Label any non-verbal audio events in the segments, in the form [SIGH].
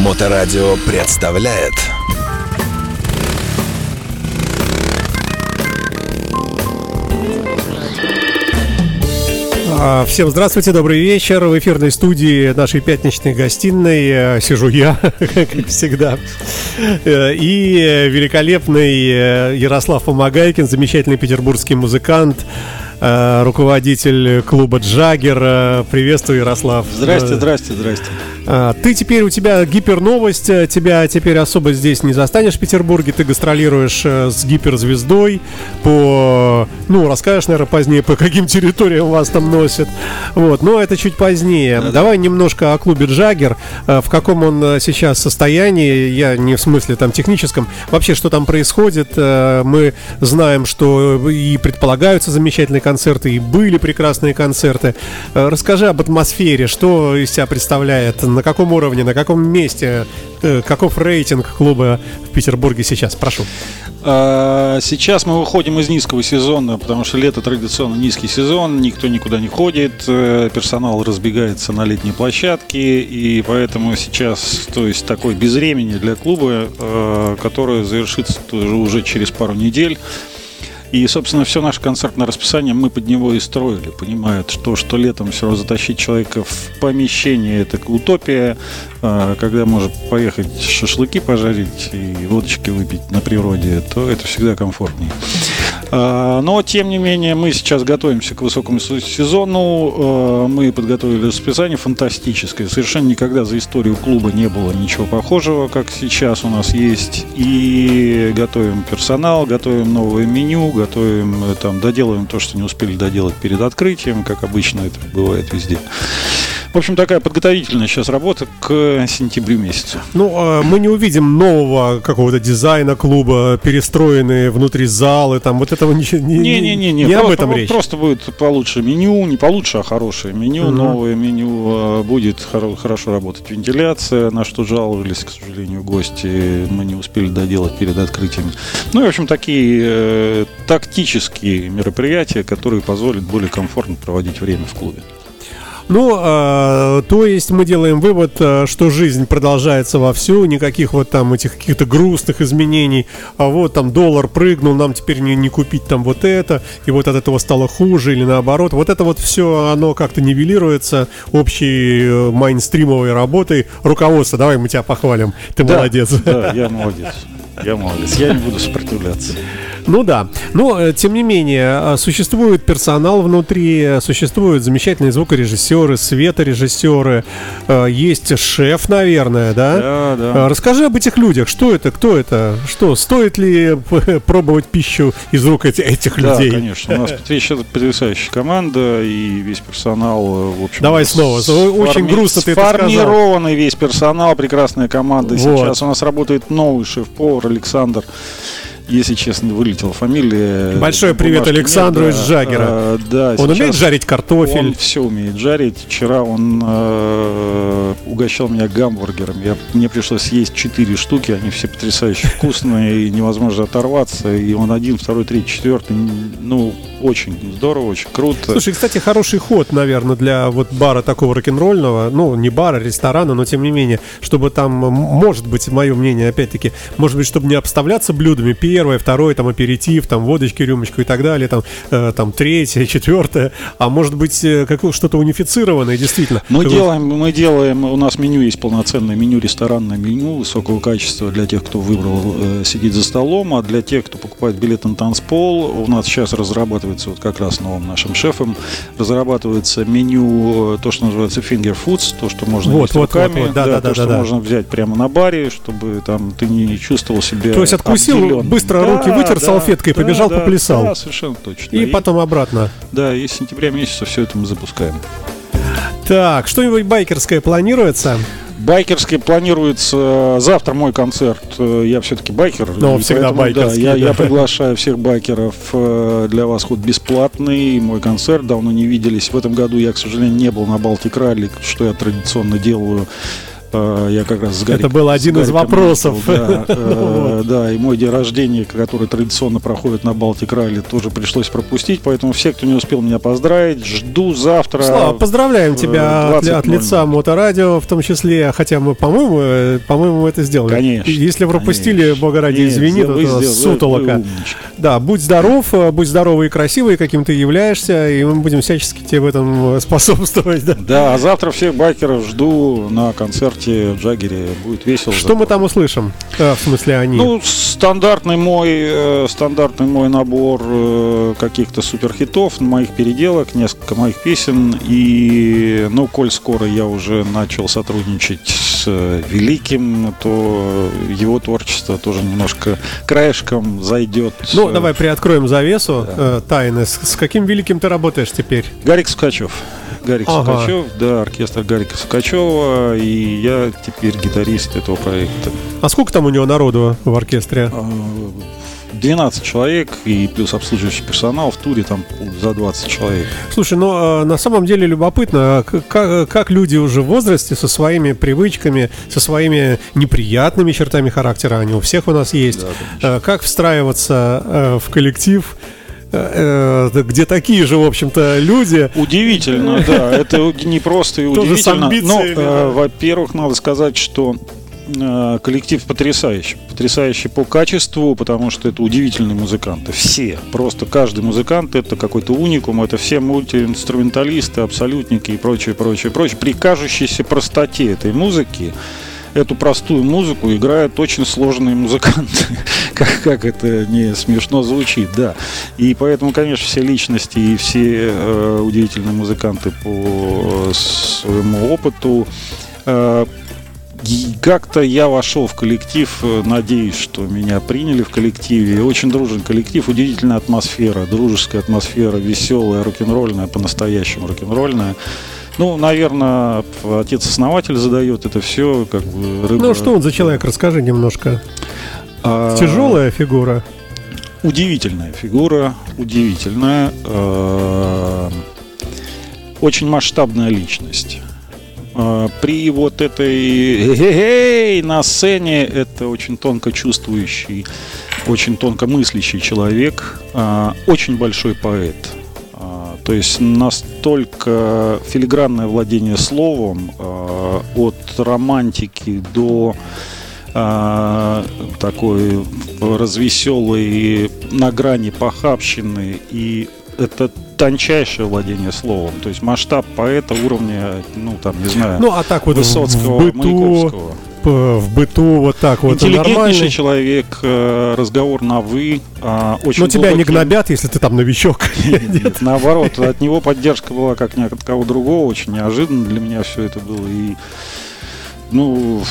Моторадио представляет А, Всем здравствуйте, добрый вечер. В эфирной студии нашей пятничной гостиной э, сижу я, [LAUGHS] как всегда. Э, И великолепный э, Ярослав Помогайкин, замечательный петербургский музыкант, руководитель клуба «Джаггер». Э, Приветствую, Ярослав. Здрасте, Э, здрасте, здрасте. Ты теперь, у тебя гиперновость, э, тебя теперь особо здесь не застанешь в Петербурге, ты гастролируешь э, с гиперзвездой по, ну, расскажешь, наверное, позднее, по каким территориям вас там носят, вот, но это чуть позднее. Давай немножко о клубе Джаггер, Э, в каком он э, сейчас состоянии, я не в смысле там техническом, вообще, что там происходит, Э, мы знаем, что и предполагаются замечательные концерты, и были прекрасные концерты. Э, Расскажи об атмосфере, что из себя представляет, на каком уровне, на каком месте, э, каков рейтинг клуба в Петербурге сейчас, прошу. А, Сейчас мы выходим из низкого сезона, потому что лето традиционно низкий сезон, никто никуда не ходит, э, персонал разбегается на летние площадки, и поэтому сейчас, то есть такой безвремени для клуба, которое завершится уже через пару недель. И, собственно, все наше концертное расписание мы под него и строили, понимая, что, что летом все равно затащить человека в помещение – это утопия, а, когда может поехать шашлыки пожарить и водочки выпить на природе, то это всегда комфортнее. А, Но, тем не менее, мы сейчас готовимся к высокому сезону. А, Мы подготовили расписание фантастическое. Совершенно никогда за историю клуба не было ничего похожего, как сейчас у нас есть. И готовим персонал, готовим новое меню, готовим, э, там, доделываем то, что не успели доделать перед открытием, как обычно это бывает везде. В общем, такая подготовительная сейчас работа к сентябрю месяцу. Ну, э, мы не увидим нового какого-то дизайна клуба, перестроенные внутри залы, там вот этого ничего не, Не-не-не, не об просто, этом речь. Просто будет получше меню, не получше, а хорошее меню, Мгм. новое меню, э, будет хоро- хорошо работать вентиляция, на что жаловались, к сожалению, гости, мы не успели доделать перед открытием. Ну и, в общем, такие э, тактические мероприятия, которые позволят более комфортно проводить время в клубе. Ну, э, то есть мы делаем вывод, э, что жизнь продолжается вовсю, никаких вот там этих каких-то грустных изменений, а вот там доллар прыгнул, нам теперь не, не купить там вот это, и вот от этого стало хуже или наоборот. Вот это вот все, оно как-то нивелируется общей э, майнстримовой работой. Руководство, давай мы тебя похвалим, ты Да, молодец. Да, я молодец. Я молодец. Я не буду сопротивляться. Ну да, но э, тем не менее э, существует персонал внутри, э, существуют замечательные звукорежиссеры, светорежиссеры, есть шеф, наверное, да? Да, да. Расскажи об этих людях, что это, кто это, что стоит ли пробовать пищу из рук эти- этих Да, людей? конечно. У нас потрясающая, потрясающая команда и весь персонал, в общем... Давай снова. Очень грустно ты это сказал. Сформированный весь персонал, прекрасная команда. Сейчас у нас работает новый шеф-повар Александр. Если честно, вылетела фамилия. Большой привет Бумажки Александру нет, из да. Джаггера. А, да, Он умеет жарить картофель? Он все умеет жарить. Вчера он э, угощал меня гамбургером. Я, мне пришлось съесть четыре штуки. Они все потрясающе [LAUGHS] вкусные и невозможно оторваться. И он один, второй, третий, четвертый. Ну, очень здорово, очень круто. Слушай, кстати, хороший ход, наверное, для вот бара такого рок-н-ролльного, ну, не бара, ресторана, но тем не менее, чтобы там, может быть, мое мнение, опять-таки, может быть, чтобы не обставляться блюдами, первое, второе, там, аперитив, там, водочки, рюмочку и так далее, там, э, там, третье, четвертое, а может быть, э, какое- что-то унифицированное, действительно. Мы Как делаем, мы делаем, у нас меню есть полноценное меню, ресторанное меню высокого качества для тех, кто выбрал э, сидеть за столом, а для тех, кто покупает билет на танцпол, у нас сейчас разрабатывается вот как раз новым нашим шефом, разрабатывается меню, э, то, что называется finger foods, то, что можно Вот, вот, руками, вот, вот, да, да, то, да, что да, да. можно взять прямо на баре, чтобы там ты не чувствовал себя То есть откусил, обделенным. Быстро руки вытер салфеткой, побежал, поплясал. Да, совершенно точно. И потом обратно. Да, и с сентября месяца все это мы запускаем. Так, что-нибудь байкерское планируется? Байкерский планируется э, завтра мой концерт. Э, Я все-таки байкер. Ну, и всегда поэтому, да, байкерский, я, да. я приглашаю всех байкеров. э, Для вас ход бесплатный. Мой концерт давно не виделись. В этом году я, к сожалению, не был на Балтик Ралли, что я традиционно делаю я как раз с Гарик, Это был один из вопросов. Да, [LAUGHS] э, да, и мой день рождения, который традиционно проходит на Балтик Ралли, тоже пришлось пропустить. Поэтому все, кто не успел меня поздравить, жду завтра. Слава, поздравляем тебя от, от лица Моторадио в том числе. Хотя мы, по-моему, по-моему, это сделали. Конечно. Если пропустили, конечно. бога ради, извини, это сутолока. Да, будь здоров, будь здоровый и красивый, каким ты являешься, и мы будем всячески тебе в этом [LAUGHS] способствовать. Да, да а завтра всех байкеров жду на концерте в Джаггере будет весело. Что мы там услышим? Э, в смысле они? Ну, стандартный мой, э, стандартный мой набор э, каких-то суперхитов, моих переделок, несколько моих песен. И, ну, коль скоро я уже начал сотрудничать с Великим, то его творчество тоже немножко краешком зайдет. Ну, давай приоткроем завесу да. тайны. С, с каким Великим ты работаешь теперь? Гарик Скачев. Гарик ага. Сукачев, да, оркестр Гарика Сукачева, и я теперь гитарист этого проекта. А сколько там у него народу в оркестре? 12 а, человек и плюс обслуживающий персонал в туре там за 20 человек. Слушай, ну а, на самом деле любопытно, а как, как люди уже в возрасте со своими привычками, со своими неприятными чертами характера, они у всех у нас есть, да, как встраиваться в коллектив, где такие же, в общем-то, люди. Удивительно, да. Это не просто и удивительно. Но, э, во-первых, надо сказать, что коллектив потрясающий. Потрясающий по качеству, потому что это удивительные музыканты. Все. Просто каждый музыкант это какой-то уникум. Это все мультиинструменталисты, абсолютники и прочее, прочее, прочее. При кажущейся простоте этой музыки эту простую музыку играют очень сложные музыканты. [LAUGHS] как, как это не смешно звучит, да. И поэтому, конечно, все личности и все э, удивительные музыканты по своему опыту э, как-то я вошел в коллектив, э, надеюсь, что меня приняли в коллективе. Очень дружный коллектив, удивительная атмосфера, дружеская атмосфера, веселая, рок-н-ролльная, по-настоящему рок-н-ролльная. Ну, наверное, отец-основатель задает это все, как бы рыба... Ну, что он за человек? Расскажи немножко. А... Тяжелая фигура. Удивительная фигура, удивительная. Э... Очень масштабная личность. Э, при вот этой на сцене это очень тонко чувствующий, очень тонко мыслящий человек, э, очень большой поэт то есть настолько филигранное владение словом э, от романтики до э, такой развеселой на грани похабщины и это тончайшее владение словом. То есть масштаб поэта уровня, ну там, не знаю, ну, а так вот Высоцкого, в быту, Маяковского в быту вот так вот Интеллигентнейший человек, э, разговор на «вы». А, очень Но тебя не гнобят, если ты там новичок. [LAUGHS] Нет, наоборот, от него поддержка была как ни от кого другого, очень неожиданно для меня все это было. И, ну,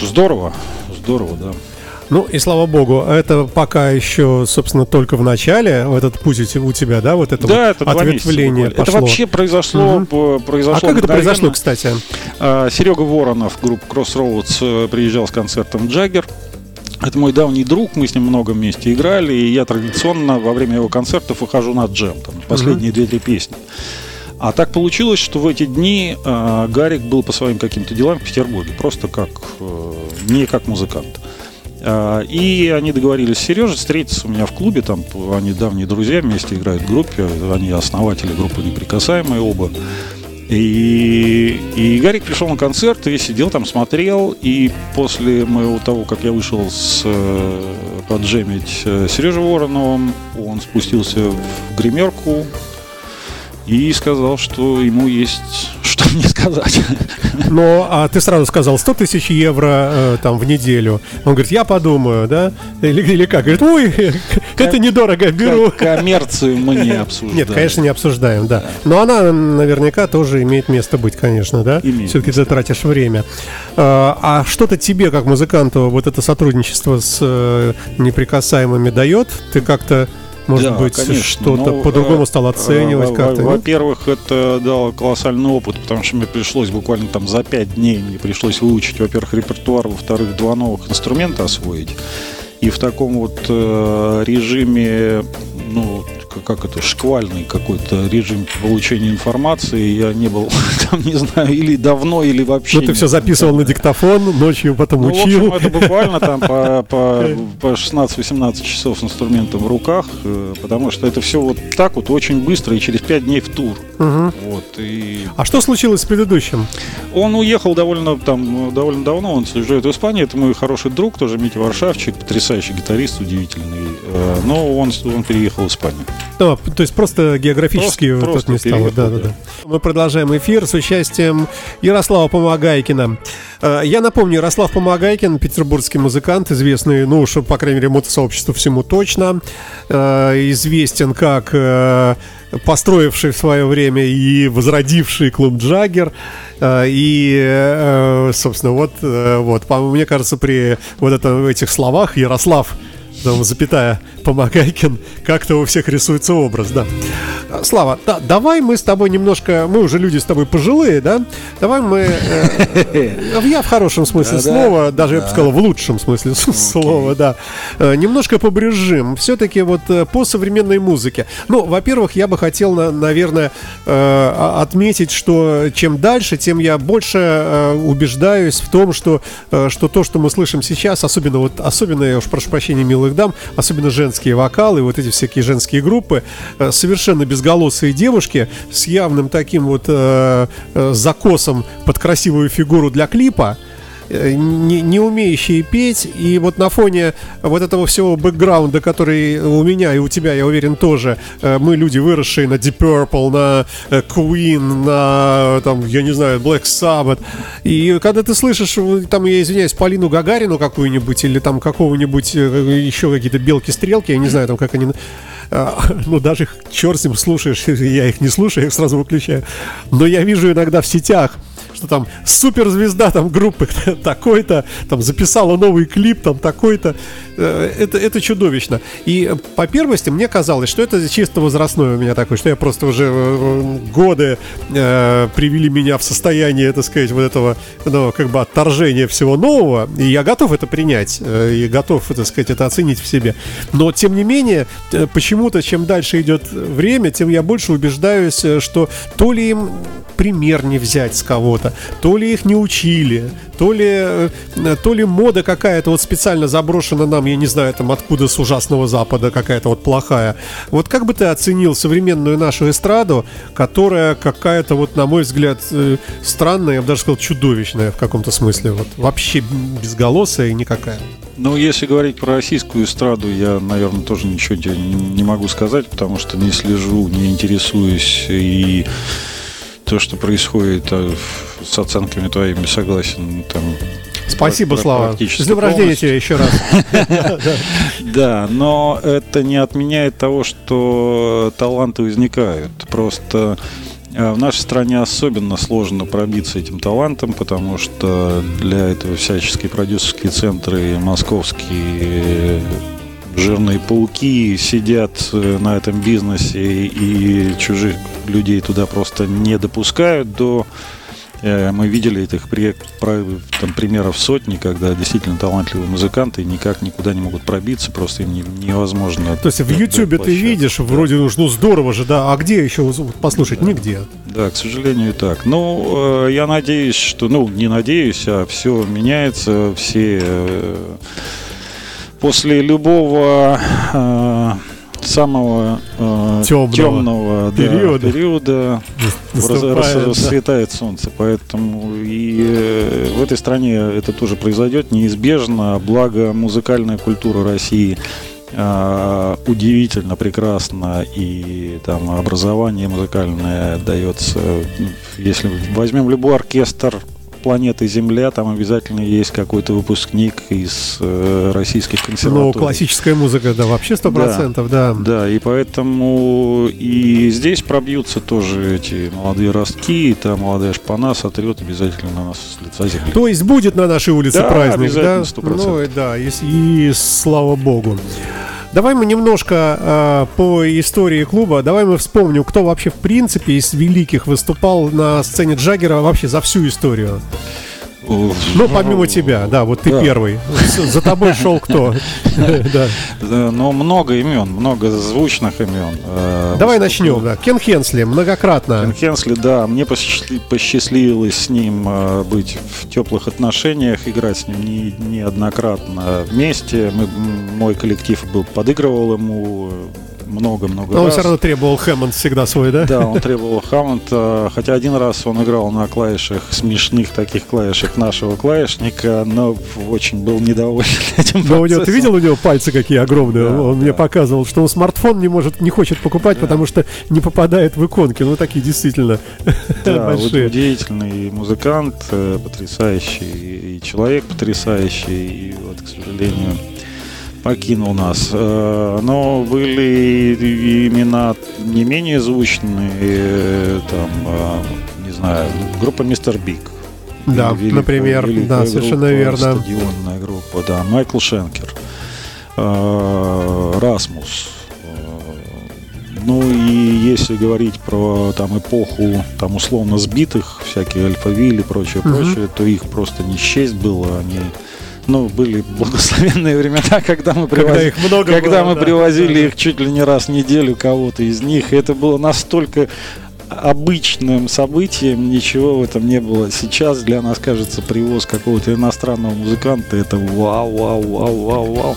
здорово, здорово, да. Ну и слава богу, это пока еще, собственно, только в начале, в этот путь у тебя, да, вот это да, вот это ответвление пошло. Это вообще произошло, угу. произошло. А как это произошло, кстати? А, Серега Воронов, группа Crossroads, э, приезжал с концертом Джаггер. Это мой давний друг, мы с ним много вместе играли, и я традиционно во время его концертов выхожу на джем, там, последние две-три песни. А так получилось, что в эти дни э, Гарик был по своим каким-то делам в Петербурге, просто как э, не как музыкант. И они договорились с Сережей встретиться у меня в клубе, там они давние друзья, вместе играют в группе, они основатели группы «Неприкасаемые» оба. И, и Гарик пришел на концерт и сидел там, смотрел. И после моего того, как я вышел с, э, поджемить э, Сережей Вороновым, он спустился в гримерку и сказал, что ему есть мне сказать. Но а ты сразу сказал 100 тысяч евро э, там в неделю. Он говорит, я подумаю, да? Или, или как? Говорит, ой, [LAUGHS] это недорого, беру. Коммерцию мы не обсуждаем. Нет, конечно, не обсуждаем, да. Но она наверняка тоже имеет место быть, конечно, да? Все-таки ты тратишь время. А, а что-то тебе, как музыканту, вот это сотрудничество с э, неприкасаемыми дает? Ты как-то может да, быть, что-то ну, по-другому стал оценивать э, как-то? Во-первых, это дал колоссальный опыт, потому что мне пришлось буквально там за пять дней мне пришлось выучить, во-первых, репертуар, во-вторых, два новых инструмента освоить. И в таком вот э, режиме, ну, как это, шквальный какой-то режим получения информации. Я не был [LAUGHS] там, не знаю, или давно, или вообще. Ну, ты все записывал на диктофон, ночью потом ну, учил. В общем, это буквально там по, по, [LAUGHS] по 16-18 часов с инструментом в руках, э, потому что это все вот так вот очень быстро и через 5 дней в тур. Угу. Вот, и... А что случилось с предыдущим? Он уехал довольно, там, довольно давно, он живет в Испании, это мой хороший друг, тоже Митя Варшавчик, потрясающий гитарист, удивительный. Э, но он, он переехал в Испанию. А, то есть просто географически Просто- вот просто не стало. Да, да, да. да. Мы продолжаем эфир с участием Ярослава Помогайкина. Э, Я напомню, Ярослав Помогайкин, петербургский музыкант, известный, ну уж, по крайней мере, мотосообществу всему точно. Э, Известен как э, построивший в свое время и возродивший клуб Джаггер. И, собственно, вот, вот, мне кажется, при вот этом, этих словах Ярослав там, запятая Помогайкин, как-то у всех рисуется образ, да. Слава, да, давай мы с тобой немножко, мы уже люди с тобой пожилые, да? Давай мы, э, я в хорошем смысле Да-да. слова, даже я бы Да. сказал в лучшем смысле слова, да, Э, немножко побрежим. Все-таки вот э, по современной музыке. Ну, во-первых, я бы хотел, на- наверное, э, отметить, что чем дальше, тем я больше э, убеждаюсь в том, что, э, что то, что мы слышим сейчас, особенно вот, особенно, я уж прошу прощения, милых дам, особенно женские вокалы, вот эти всякие женские группы, э, совершенно безголосые девушки с явным таким вот э, э, закосом под красивую фигуру для клипа, не, не умеющие петь, и вот на фоне вот этого всего бэкграунда, который у меня и у тебя, я уверен, тоже, э, мы люди, выросшие на Deep Purple, на э, Queen, на, там, я не знаю, Black Sabbath, и когда ты слышишь, э, там, я извиняюсь, Полину Гагарину какую-нибудь, или там какого-нибудь э, еще какие-то белки-стрелки, я не знаю, там, как они... [LAUGHS] Ну, даже их, черт с ним, слушаешь, [LAUGHS] я их не слушаю, я их сразу выключаю. Но я вижу иногда в сетях, что там суперзвезда там группы [LAUGHS] такой-то, там записала новый клип, там такой-то. Э, Это, это чудовищно. И э, по первости мне казалось, что это чисто возрастное у меня такое, что я просто уже э, годы э, привели меня в состояние, так сказать, вот этого, ну, как бы отторжения всего нового, и я готов это принять, и готов, так сказать, это оценить в себе. Но, тем не менее, почему-то, чем дальше идет время, тем я больше убеждаюсь, что то ли им пример не взять с кого-то, то ли их не учили, то ли, э, то ли мода какая-то вот специально заброшена нам, я не знаю, там откуда с ужасного запада какая-то вот плохая. Вот как бы ты оценил современную нашу эстраду, которая какая-то вот, на мой взгляд, э, странная, я бы даже сказал, чудовищная в каком-то смысле, вот вообще безголосая и никакая. Ну, если говорить про российскую эстраду, я, наверное, тоже ничего не могу сказать, потому что не слежу, не интересуюсь и то, что происходит а, с оценками твоими согласен. Там, Спасибо, Слава. С днем рождения тебя еще раз. [LAUGHS] Да, но это не отменяет того, что таланты возникают. Просто э, в нашей стране особенно сложно пробиться этим талантом, потому что для этого всяческие продюсерские центры московские жирные пауки сидят э, на этом бизнесе и чужих людей туда просто не допускают до Э, Мы видели этих при- там, примеров сотни, когда действительно талантливые музыканты никак никуда не могут пробиться, просто им не- невозможно. То есть в Ютубе ты видишь, вроде, ну, ну здорово же, да, а где еще послушать? Нигде. Да, к сожалению, так. Ну, э, я надеюсь, что, ну, не надеюсь, а все меняется, все после любого э, самого э, темного, да, периода. периода раз- Наступает, раз- да. расцветает солнце. Поэтому и э, в этой стране это тоже произойдет неизбежно. Благо музыкальная культура России э, удивительно прекрасна и там образование музыкальное дается. Если возьмем любой оркестр планеты Земля, там обязательно есть какой-то выпускник из э, российских Ну, консерваторий. классическая музыка, да, вообще сто процентов, да. Да, и поэтому и здесь пробьются тоже эти молодые ростки, и та молодая шпана сотрет обязательно на нас с лица земли. То есть будет на нашей улице Да, праздник, да? обязательно, 100%. Ну да, и, и слава богу. Давай мы немножко э, по истории клуба, давай мы вспомним, кто вообще в принципе из великих выступал на сцене Джаггера вообще за всю историю. Ну, помимо тебя, да, вот ты Да. первый. За тобой шел кто? [LAUGHS] Но много имен, много звучных имен. Э, Давай начнем. да. Кен Хенсли, многократно. Кен Хенсли, да, мне посчастли- посчастливилось с ним э, быть в теплых отношениях, играть с ним не, неоднократно вместе. Мы, мой коллектив был, подыгрывал ему много-много Но он раз. все равно требовал Хэммонд всегда свой, да? Да, он требовал Хаммонд, э, хотя один раз он играл на клавишах, смешных таких клавишах нашего клавишника, но очень был недоволен [LAUGHS] этим Но у него, ты видел у него пальцы какие огромные? Да, он мне да. показывал, что он смартфон не может, не хочет покупать, потому что не попадает в иконки. Ну такие действительно [LAUGHS] Да, вот большие. удивительный музыкант, э, потрясающий, и человек потрясающий, и вот, к сожалению, покинул нас. Э, Но были имена не менее звучные, э, там, э, не знаю, группа Мистер Биг. Да, Великая- например, великая да, совершенно группа, верно. Стадионная группа, да. Майкл Шенкер, Расмус. Ну и если говорить про там эпоху там условно сбитых, всякие Альфавиль и прочее, Мгм. прочее, то их просто не счесть было. Они ну, были благословенные времена, [LAUGHS] когда мы Когда привозили, их много когда было, мы да, привозили да, да. их чуть ли не раз в неделю кого-то из них. И это было настолько обычным событием, ничего в этом не было. Сейчас для нас кажется привоз какого-то иностранного музыканта это вау, вау, вау, вау, вау.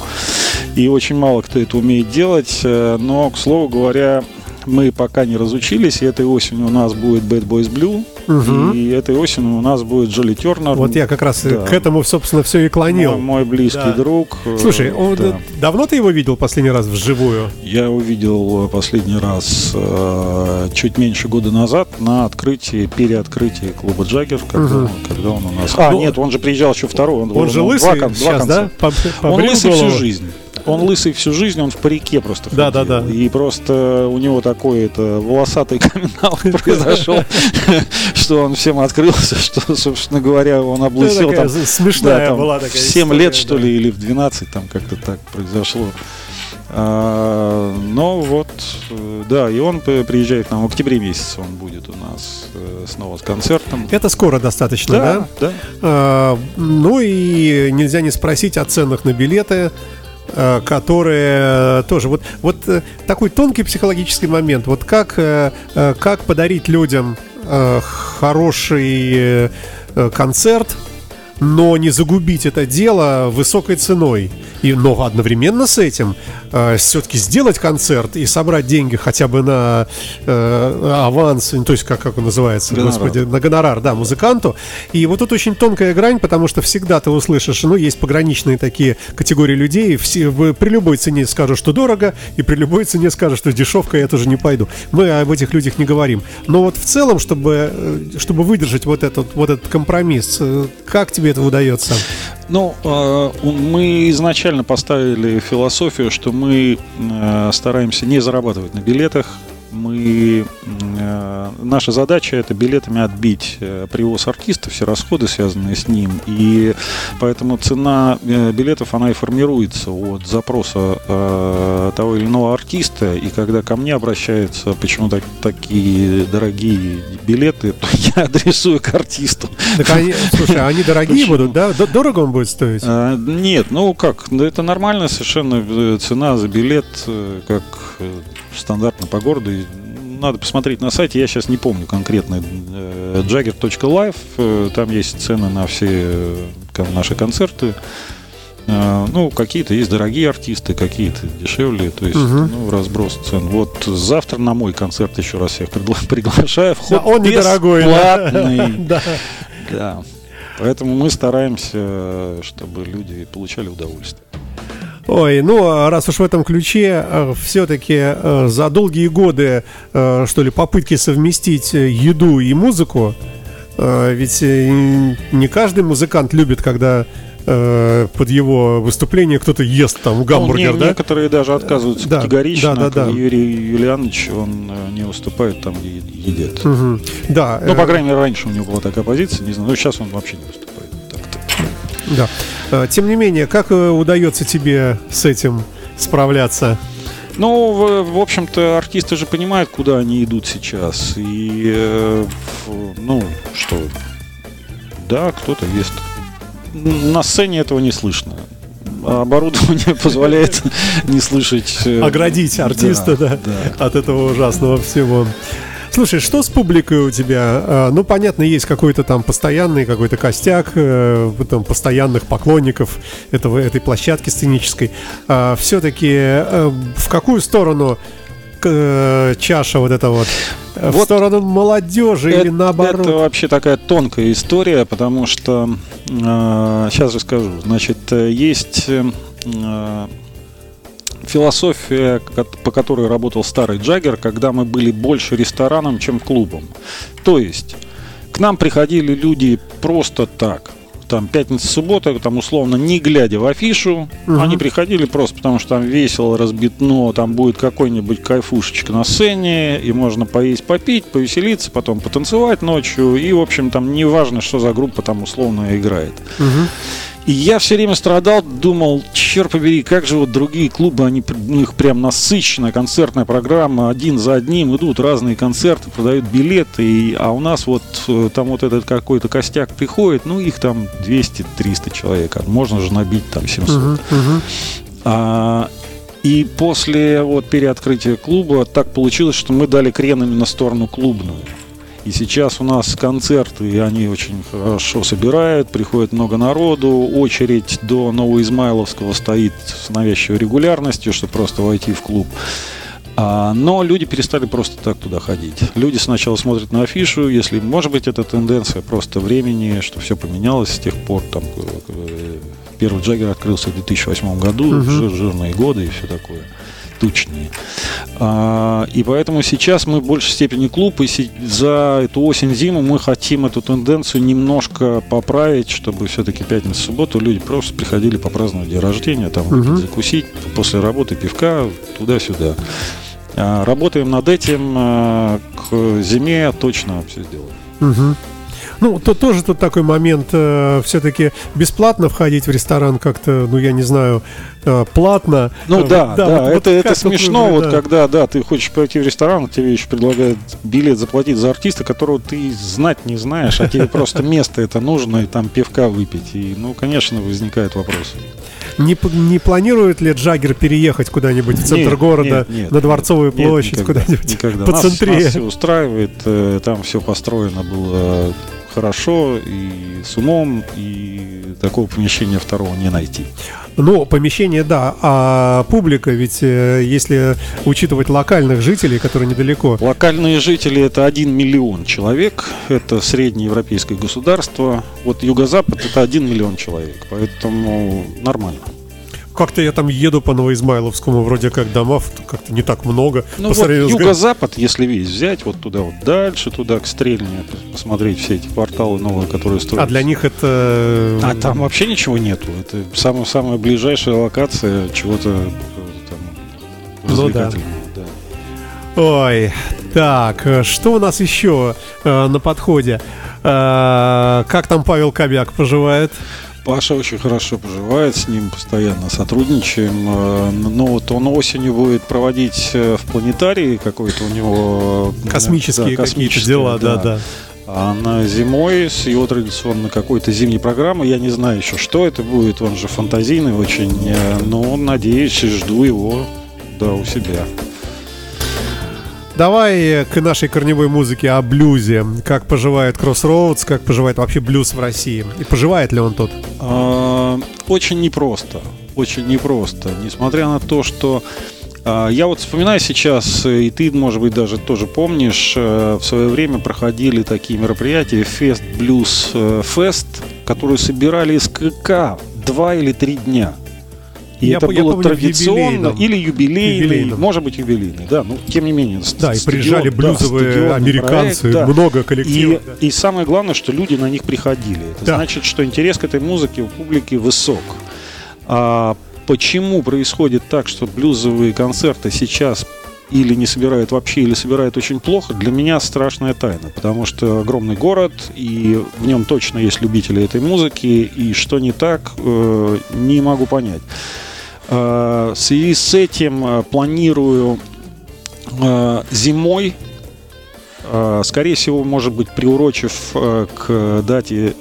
И очень мало кто это умеет делать. э, Но, к слову говоря, мы пока не разучились, и этой осенью у нас будет Bad Boys Blue, Мгм. и этой осенью у нас будет Джоли Тернер. Вот я как раз и Да. к этому, собственно, все и клонил. мой, мой близкий Да. друг. э, Слушай, он, да. э, давно ты его видел последний раз вживую? Я увидел э, последний раз э, чуть меньше года назад на открытии, переоткрытии клуба Джаггер, когда, он, когда он у нас... А, Ну, нет, он же приезжал еще второй. Он, Он же лысый два кон- два сейчас, да? концерта. По- Он лысый всю жизнь. Он лысый всю жизнь, он в парике просто Да, ходил. да, да. И просто у него такой это волосатый [LAUGHS] камин [LAUGHS] произошел, [LAUGHS] что он всем открылся, что, собственно говоря, он облысел там смешная была такая в 7 история, лет, что ли, или в 12, там как-то так произошло. А, но вот, э, да, и он приезжает к нам в октябре месяце, он будет у нас э, снова с концертом. Это скоро достаточно, да? да, да. А, ну и нельзя не спросить о ценах на билеты, которые тоже вот вот э, такой тонкий психологический момент. Вот как э, э, как подарить людям э, хороший э, э, концерт, но не загубить это дело высокой ценой. И, но одновременно с этим все-таки сделать концерт и собрать деньги хотя бы на э, аванс, то есть как, как он называется, Гонорар. господи, на гонорар, да, музыканту. И вот тут очень тонкая грань, потому что всегда ты услышишь, ну, есть пограничные такие категории людей, все, при любой цене скажут, что дорого, и при любой цене скажут, что дешевка, я тоже не пойду. Мы об этих людях не говорим. Но вот в целом, чтобы, э, чтобы выдержать вот этот, вот этот компромисс, э, как тебе это удается? Ну, э, мы изначально поставили философию, что мы э, стараемся не зарабатывать на билетах. Мы, э, наша задача это билетами отбить э, привоз артиста, все расходы, связанные с ним. И поэтому цена э, билетов, она и формируется от запроса э, того или иного артиста. И когда ко мне обращаются, почему так, такие дорогие билеты, [LAUGHS] то я адресую к артисту. Так они, слушай, они дорогие будут, да? Дорого он будет стоить? А, Нет, ну как, это нормальная совершенно э, цена за билет, э, как стандартно по городу. Надо посмотреть на сайте, я сейчас не помню конкретно э, jagger.live, э, там есть цены на все э, наши концерты. Ну, какие-то есть дорогие артисты, какие-то дешевле, то есть, Мгм. ну, разброс цен. Вот завтра на мой концерт еще раз всех пригла- [LAUGHS] приглашаю. Вход Да, он недорогой, да. бесплатный. [LAUGHS] Да. Да. Поэтому мы стараемся, чтобы люди получали удовольствие. Ой, ну, а раз уж в этом ключе, все-таки за долгие годы, э, что ли, попытки совместить э, еду и музыку, э, ведь э, не каждый музыкант любит, когда э, под его выступление кто-то ест там гамбургер, Ну, не- да? Некоторые даже отказываются Да, категорично. да, да, да. Юрий Юлианович, он э, не уступает там, где едят. Мгм. Да, Ну, э, по крайней мере, раньше у него была такая позиция, не знаю, но сейчас он вообще не выступает. Так-то. да. Э, Тем не менее, как э, удается тебе с этим справляться? Ну, в, в общем-то, артисты же понимают, куда они идут сейчас. И, э, ну, что, Да, кто-то ест. На сцене этого не слышно. Оборудование [LAUGHS] позволяет не слышать... э, Оградить артиста, да, да. от этого ужасного всего. Слушай, что с публикой у тебя? А, Ну, понятно, есть какой-то там постоянный какой-то костяк, э, там, постоянных поклонников этого, этой площадки сценической. Все-таки в какую сторону э, чаша вот эта вот? Э, В Вот сторону молодежи или Это- наоборот? Это вообще такая тонкая история, потому что сейчас же скажу. Значит, э, есть э, э, философия, по которой работал старый Джаггер, когда мы были больше рестораном, чем клубом. То есть к нам приходили люди просто так. Там пятница, суббота, там условно не глядя в афишу, Мгм. они приходили просто потому, что там весело, разбитно, там будет какой-нибудь кайфушечка на сцене, и можно поесть, попить, повеселиться, потом потанцевать ночью, и, в общем, там не важно, что за группа там условно играет. Мгм. И я все время страдал, думал, черт побери, как же вот другие клубы, они, у них прям насыщенная концертная программа, один за одним идут разные концерты, продают билеты, и, а у нас вот э, там вот этот какой-то костяк приходит, ну их там 200-300 человек, а можно же набить там 700. Мгм. Мгм. А, и после вот переоткрытия клуба так получилось, что мы дали крен именно сторону клубную. И сейчас у нас концерты, и они очень хорошо собирают, приходит много народу, очередь до Новоизмайловского стоит с навязчивой регулярностью, чтобы просто войти в клуб. А, но люди перестали просто так туда ходить. Люди сначала смотрят на афишу, если, может быть, это тенденция просто времени, что все поменялось с тех пор, там, э, первый Джаггер открылся в 2008 году, Мгм. жир- жирные годы и все такое, тучные. А, и поэтому сейчас мы в большей степени клуб, и за эту осень-зиму мы хотим эту тенденцию немножко поправить, чтобы все-таки пятницу-субботу люди просто приходили попраздновать день рождения, там выпить, закусить, после работы пивка, туда-сюда. А, Работаем над этим, а, к зиме точно все сделаем. Мгм. Ну, то тоже тут такой момент, все-таки бесплатно входить в ресторан как-то, ну, я не знаю, э, платно. Ну Э, да, да, вот- вот это, это как тут смешно, выбрать, вот да. когда, да, ты хочешь пойти в ресторан, тебе еще предлагают билет заплатить за артиста, которого ты знать не знаешь, а тебе просто место это нужно, и там пивка выпить. И, ну, конечно, возникает вопрос. Не, не планирует ли Джаггер переехать куда-нибудь в центр Нет, города, нет, нет, на Дворцовую нет, площадь, куда-нибудь по Нас, центре? нас все устраивает, э, там все построено было хорошо и с умом, и такого помещения второго не найти. Ну, помещение, да, а публика, ведь э, если учитывать локальных жителей, которые недалеко, Локальные жители это 1 миллион человек, это среднеевропейское государство. Вот юго-запад это 1 миллион человек, поэтому нормально. Как-то я там еду по Новоизмайловскому, вроде как домов как-то не так много. Ну вот юго-запад, если весь взять, вот туда вот дальше, туда к Стрельне, посмотреть все эти кварталы новые, которые строятся. А для них это... А там вообще ничего нету. Это самая, самая ближайшая локация чего-то э, там Ну да. развлекательного. да. Ой, так, э, что у нас еще э, на подходе? Э, как там Павел Кобяк поживает? Паша очень хорошо поживает, с ним постоянно сотрудничаем. Но вот он осенью будет проводить э, в планетарии какой-то у него... э, Космические да, какие-то дела, да, да. А на зимой с его традиционной какой-то зимней программой, я не знаю еще, что это будет, он же фантазийный очень, но надеюсь жду его, да, у себя. Давай к нашей корневой музыке о блюзе. Как поживает Crossroads, как поживает вообще блюз в России? И поживает ли он тут? А, Очень непросто, очень непросто, несмотря на то, что а, я вот вспоминаю сейчас, и ты, может быть, даже тоже помнишь, э, в свое время проходили такие мероприятия, Фест Блюз э, Фест, которые собирали из КК два или три дня. И Я это я было помню, традиционно юбилейном. или юбилейный, Юбилейном. может быть юбилейный, да, но тем не менее. Да, и стадион, приезжали да, блюзовые стадионный американцы, проект, да. много И, коллективов. да. и самое главное, что люди на них приходили. Это Да. значит, что интерес к этой музыке у публики высок. А почему происходит так, что блюзовые концерты сейчас или не собирают вообще, или собирают очень плохо, для меня страшная тайна. Потому что огромный город, и в нем точно есть любители этой музыки, и что не так, э, не могу понять. Э, В связи с этим э, планирую э, зимой скорее всего, может быть, приурочив к дате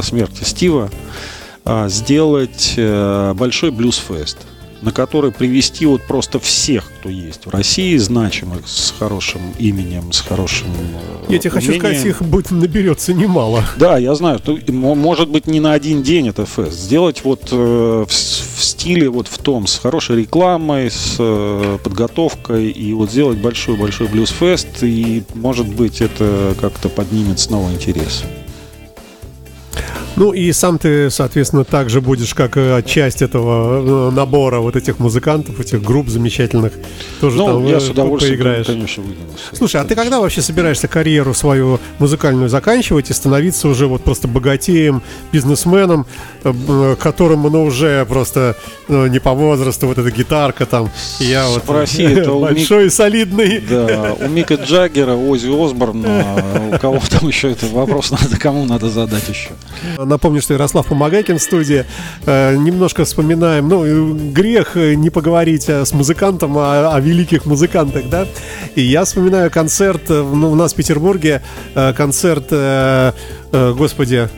смерти Стива, сделать большой блюз-фест на который привести вот просто всех, кто есть в России, значимых, с хорошим именем, с хорошим Я тебе хочу сказать, их будет наберется немало. Да, я знаю. То, мо- может быть, не на один день это фест. Сделать вот э, в, в стиле вот в том, с хорошей рекламой, с э, подготовкой, и вот сделать большой-большой блюз-фест, и, может быть, это как-то поднимет снова интерес. Ну и сам ты, соответственно, также будешь как э, часть этого э, набора вот этих музыкантов, этих групп замечательных. Тоже Ну, там я э, с удовольствием, поиграешь. конечно, выдвинулся. Слушай, а ты когда вообще собираешься карьеру свою музыкальную заканчивать и становиться уже вот просто богатеем, бизнесменом, которому, ну, уже просто ну, не по возрасту, вот эта гитарка там, я вот Спроси, это [LAUGHS] у Мик- большой, солидный. Да, у Мика Джаггера, Ози Осборна, у кого там еще это вопрос надо, кому надо задать еще. Напомню, что Ярослав Помогайкин в студии. Э, немножко вспоминаем, ну, э, грех э, не поговорить э, с музыкантом о, о великих музыкантах, да. И я вспоминаю концерт, ну, у нас в Петербурге, концерт, э, э, господи,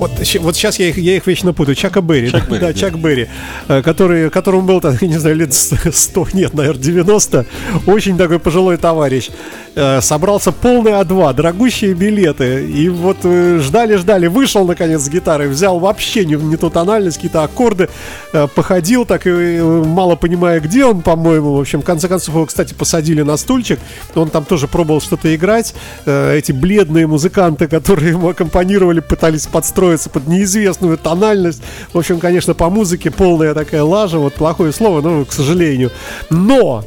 вот, вот сейчас я их, я их вечно путаю. Чака Берри. Чак Берри, да, да. Чак Берри. э, Который, которому был, там, [LAUGHS] я не знаю, лет 100, нет, наверное, 90. Очень такой пожилой товарищ. Э, Собрался полный А2, дорогущие билеты. И вот ждали-ждали. Вышел, наконец, с гитарой. Взял вообще не, не ту тональность, какие-то аккорды. э, Походил так, и э, мало понимая, где он, по-моему. В общем, в конце концов, его, кстати, посадили на стульчик. Он там тоже пробовал что-то играть. Э, Эти бледные музыканты, которые ему аккомпанировали, пытались подстроиться под неизвестную тональность. В общем, конечно, по музыке полная такая лажа. Вот плохое слово, но, к сожалению. Но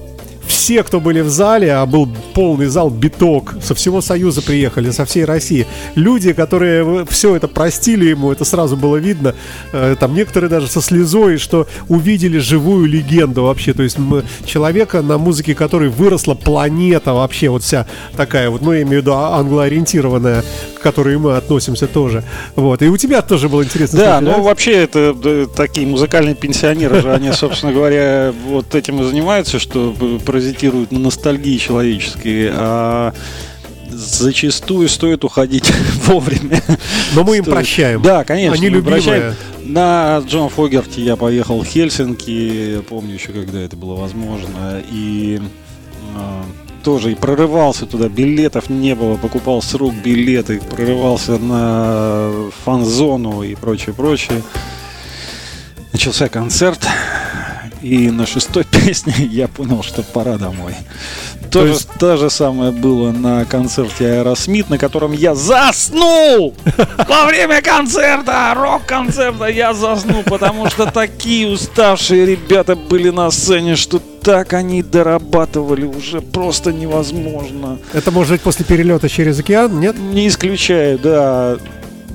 все, кто были в зале, а был полный зал, биток, со всего Союза приехали, со всей России. Люди, которые все это простили ему, это сразу было видно. Э, Там некоторые даже со слезой, что увидели живую легенду вообще. То есть человека, на музыке которой выросла планета вообще, вот вся такая вот, ну, я имею в виду а- англоориентированная, к которой мы относимся тоже. Вот. И у тебя тоже было интересно. Да, ну вообще это да, такие музыкальные пенсионеры же, они, собственно говоря, вот этим и занимаются, что паразитируют на ностальгии человеческой, а зачастую стоит уходить [LAUGHS] вовремя. Но мы им Стоит. прощаем. Да, конечно. Они мы любимые. прощаем. На Джон Фогерти я поехал в Хельсинки, помню еще, когда это было возможно, и а, тоже и прорывался туда, билетов не было, покупал с рук билеты, прорывался на фан-зону и прочее, прочее. Начался концерт, и на шестой [LAUGHS] песне я понял, что пора домой. То, То же, есть- то же самое было на концерте Аэросмит, на котором я заснул! Во время концерта, рок-концерта я заснул, потому что такие уставшие ребята были на сцене, что так они дорабатывали уже просто невозможно. Это может быть после перелета через океан, нет? Не исключаю, да.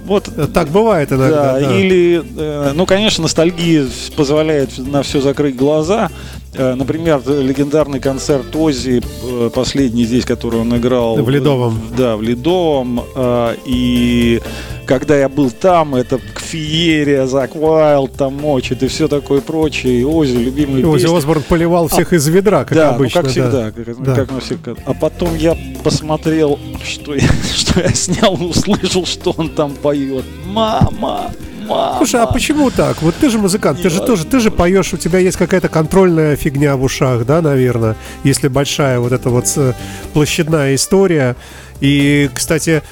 Вот Так бывает иногда. да, да. или, э, ну, конечно, ностальгия позволяет на все закрыть глаза. Э, Например, легендарный концерт Ози, э, последний здесь, который он играл. В Ледовом. Да, в Ледовом. э, И когда я был там, это феерия, Зак Уайлд там мочит и все такое прочее. И Ози, любимые Ози песни. Осборн поливал всех из ведра, как да, обычно. ну как да. всегда, как, Да. как на всех. А потом я посмотрел, что я, [LAUGHS] что я снял, и услышал, что он там поет. Мама, мама. Слушай, а почему так? Вот ты же музыкант, ты же тоже, ты же поешь, у тебя есть какая-то контрольная фигня в ушах, да, наверное, если большая вот эта вот э, площадная история. И, кстати,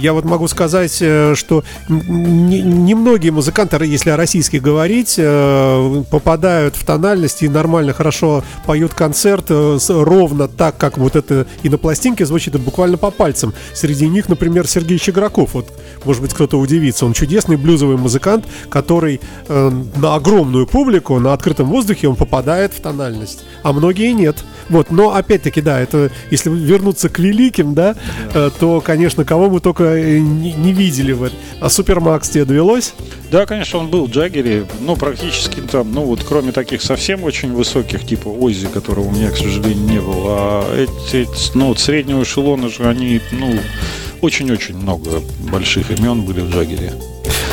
я вот могу сказать, э, что немногие музыканты, если о российских говорить, э, попадают в тональность и нормально, хорошо поют концерт э, ровно так, как вот это и на пластинке звучит, буквально по пальцам. Среди них, например, Сергей Щеграков. Вот, может быть, кто-то удивится. Он чудесный блюзовый музыкант, который на огромную публику, на открытом воздухе он попадает в тональность. А многие нет. Вот, но опять-таки, да, это если вернуться к великим, да, э, то, конечно, кого мы только э, не, не видели в этом. А Супермакс тебе довелось? Да, конечно, он был в Джаггере, ну, практически там, ну, вот кроме таких совсем очень высоких, типа Ози, которого у меня, к сожалению, не было, а эти, ну, вот среднего эшелона же, они, ну, очень-очень много больших имен были в Джаггере.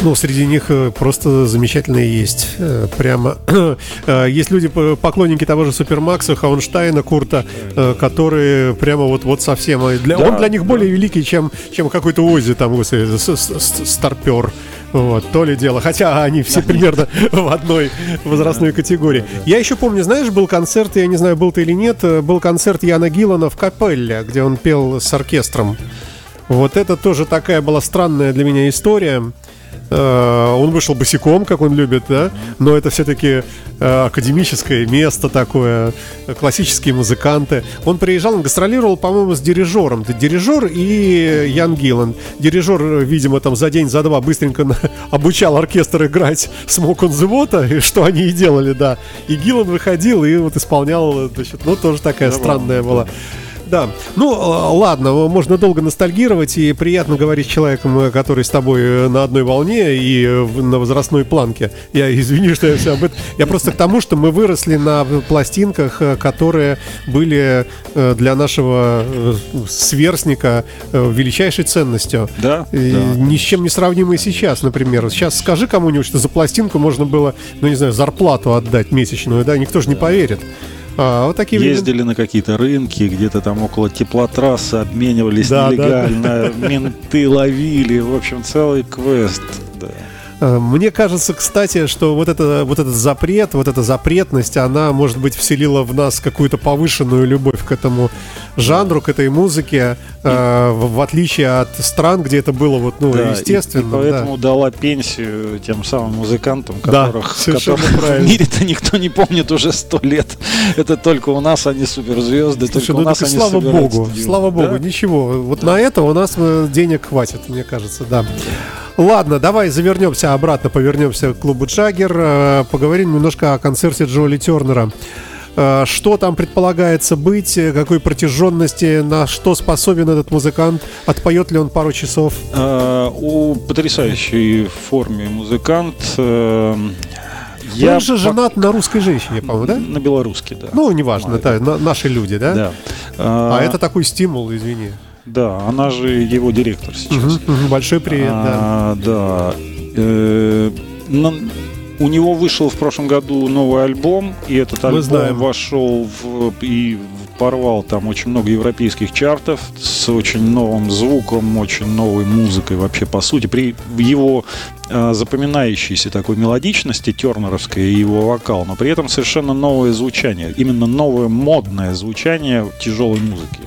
Ну, среди них э, просто замечательные есть. Э, прямо [CLEARS THROAT] э, есть люди, поклонники того же Супермакса, Хаунштайна, Курта, которые прямо вот, вот совсем... Для, да, он для них да. более великий, чем, чем какой-то Ози, там, господи, старпер. Вот, то ли дело. Хотя они все примерно [LAUGHS] в одной возрастной категории. Я еще помню, знаешь, был концерт, я не знаю, был ты или нет, был концерт Яна Гиллана в Капелле, где он пел с оркестром. Вот это тоже такая была странная для меня история. Э, он вышел босиком, как он любит, да, но это все-таки э, академическое место такое, классические музыканты. Он приезжал, он гастролировал, по-моему, с дирижером. Дирижер и Ян Гиллан. Дирижер, видимо, там за день, за два быстренько [LAUGHS] обучал оркестр играть Smoke on the Water, что они и делали, да. И Гиллан выходил и вот исполнял, значит, ну, тоже такая странная была. Да. Ну, э, ладно, можно долго ностальгировать и приятно говорить с человеком, э, который с тобой э, на одной волне и на возрастной планке. Я [LAUGHS] извини, что я все об этом. Я просто к тому, что мы выросли на пластинках, которые были для нашего сверстника величайшей ценностью. Да. И да. Ни с чем не сравнимые сейчас, например. Сейчас скажи кому-нибудь, что за пластинку можно было, ну не знаю, зарплату отдать месячную, да, никто же не поверит. А, вот такие Ездили времена. на какие-то рынки, где-то там около теплотрассы обменивались да, нелегально, да, да. менты ловили, в общем, целый квест. Да. Э, мне кажется, кстати, что вот, это, вот этот запрет, вот эта запретность, она, может быть, вселила в нас какую-то повышенную любовь к этому жанру, к этой музыке, э, в, в отличие от стран, где это было вот, ну, да, естественно. И, и поэтому да. дала пенсию тем самым музыкантам, которых, да, которых в мире-то никто не помнит уже сто лет. Это только у нас они суперзвезды, Слушай, только ну, у нас они слава богу, слава богу, да? ничего. Вот да. на это у нас э, денег хватит, мне кажется, да. Ладно, давай завернемся обратно, повернемся к клубу Джаггер, э, поговорим немножко о концерте Джоли Тернера. Э, что там предполагается быть, какой протяженности, на что способен этот музыкант, отпоет ли он пару часов? А, у потрясающей форме музыкант. Я он же женат по... на русской женщине, по-моему, да? На белоруске, да. Ну, неважно, это на, наши люди, да? Да. А, а это такой стимул, извини. Да, она же его директор сейчас. Угу, угу, большой привет, а, да. Да. Э, у него вышел в прошлом году новый альбом, и этот альбом знаем. вошел в, и порвал там очень много европейских чартов с очень новым звуком, очень новой музыкой вообще по сути. При его э, запоминающейся такой мелодичности тернеровской и его вокал, но при этом совершенно новое звучание, именно новое модное звучание тяжелой музыки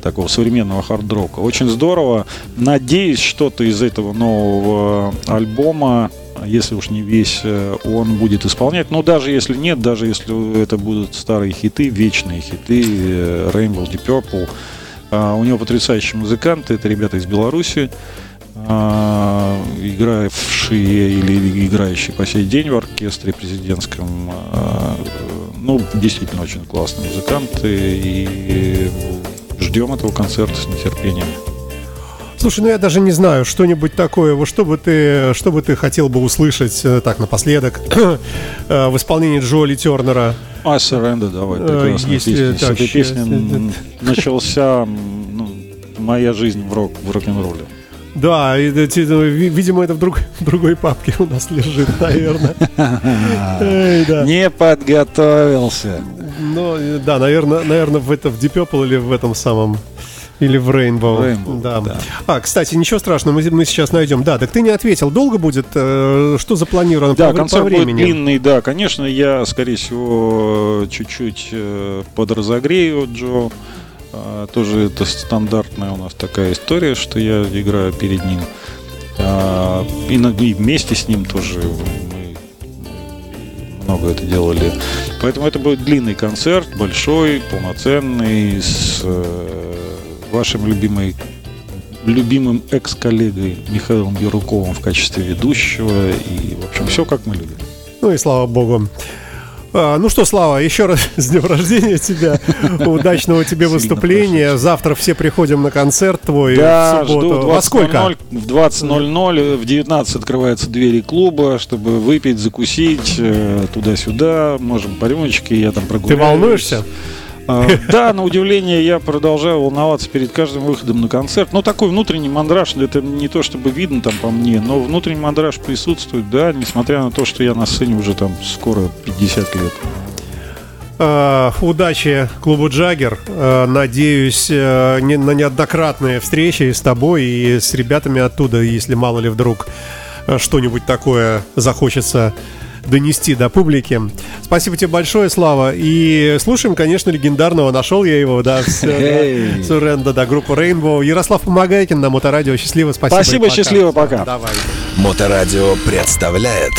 такого современного хард-рока. Очень здорово. Надеюсь, что-то из этого нового альбома если уж не весь, э, он будет исполнять. Но даже если нет, даже если это будут старые хиты, вечные хиты, э, Rainbow Deep Purple, а, у него потрясающие музыканты, это ребята из Беларуси, игравшие или играющие по сей день в оркестре президентском. Ну, действительно очень классные музыканты, и ждем этого концерта с нетерпением. Слушай, ну я даже не знаю, что-нибудь такое, вот что бы ты, что бы ты хотел бы услышать э, так напоследок [CLEARS THROAT] э, в исполнении Джоли Тернера. I Surrender, давай, прекрасная Если, песня. Так, С этой песни начался ну, моя жизнь в, рок, в рок-н-ролле. Да, видимо, это в друг, [LAUGHS] другой папке у нас лежит, наверное. [LAUGHS] Не подготовился. Ну, да, наверное, наверное, в это в Deep Purple или в этом самом или в Rainbow. Rainbow да. да. А, кстати, ничего страшного, мы, мы сейчас найдем. Да, так ты не ответил. Долго будет? Э, что запланировано да, по, концерт по времени? будет длинный, да. Конечно, я, скорее всего, чуть-чуть э, подразогрею Джо. А, тоже это стандартная у нас такая история, что я играю перед ним. А, и, вместе с ним тоже мы много это делали. Поэтому это будет длинный концерт, большой, полноценный, с э, вашим любимой, любимым экс-коллегой Михаилом Яруковым в качестве ведущего. И, в общем, все как мы любим. Ну и слава богу. А, ну что, Слава, еще раз [LAUGHS] с днем рождения тебя. Удачного тебе выступления. Завтра все приходим на концерт твой да, в субботу. Жду Во сколько? В 20.00, в 19 открываются двери клуба, чтобы выпить, закусить, э, туда-сюда. Можем по рюмочке, я там прогуляюсь. Ты волнуешься? А, да, на удивление я продолжаю волноваться перед каждым выходом на концерт. Ну, такой внутренний мандраж, это не то чтобы видно там по мне, но внутренний мандраж присутствует, да, несмотря на то, что я на сцене уже там скоро 50 лет. Э, удачи клубу Джаггер. Э, надеюсь э, на неоднократные встречи с тобой и с ребятами оттуда, если мало ли вдруг э, что-нибудь такое захочется донести до публики. Спасибо тебе большое, Слава. И слушаем, конечно, легендарного. Нашел я его, да, Суренда, да, группу Rainbow. Ярослав Помогайкин на Моторадио. Счастливо, спасибо. Спасибо, счастливо, пока. Давай. Моторадио представляет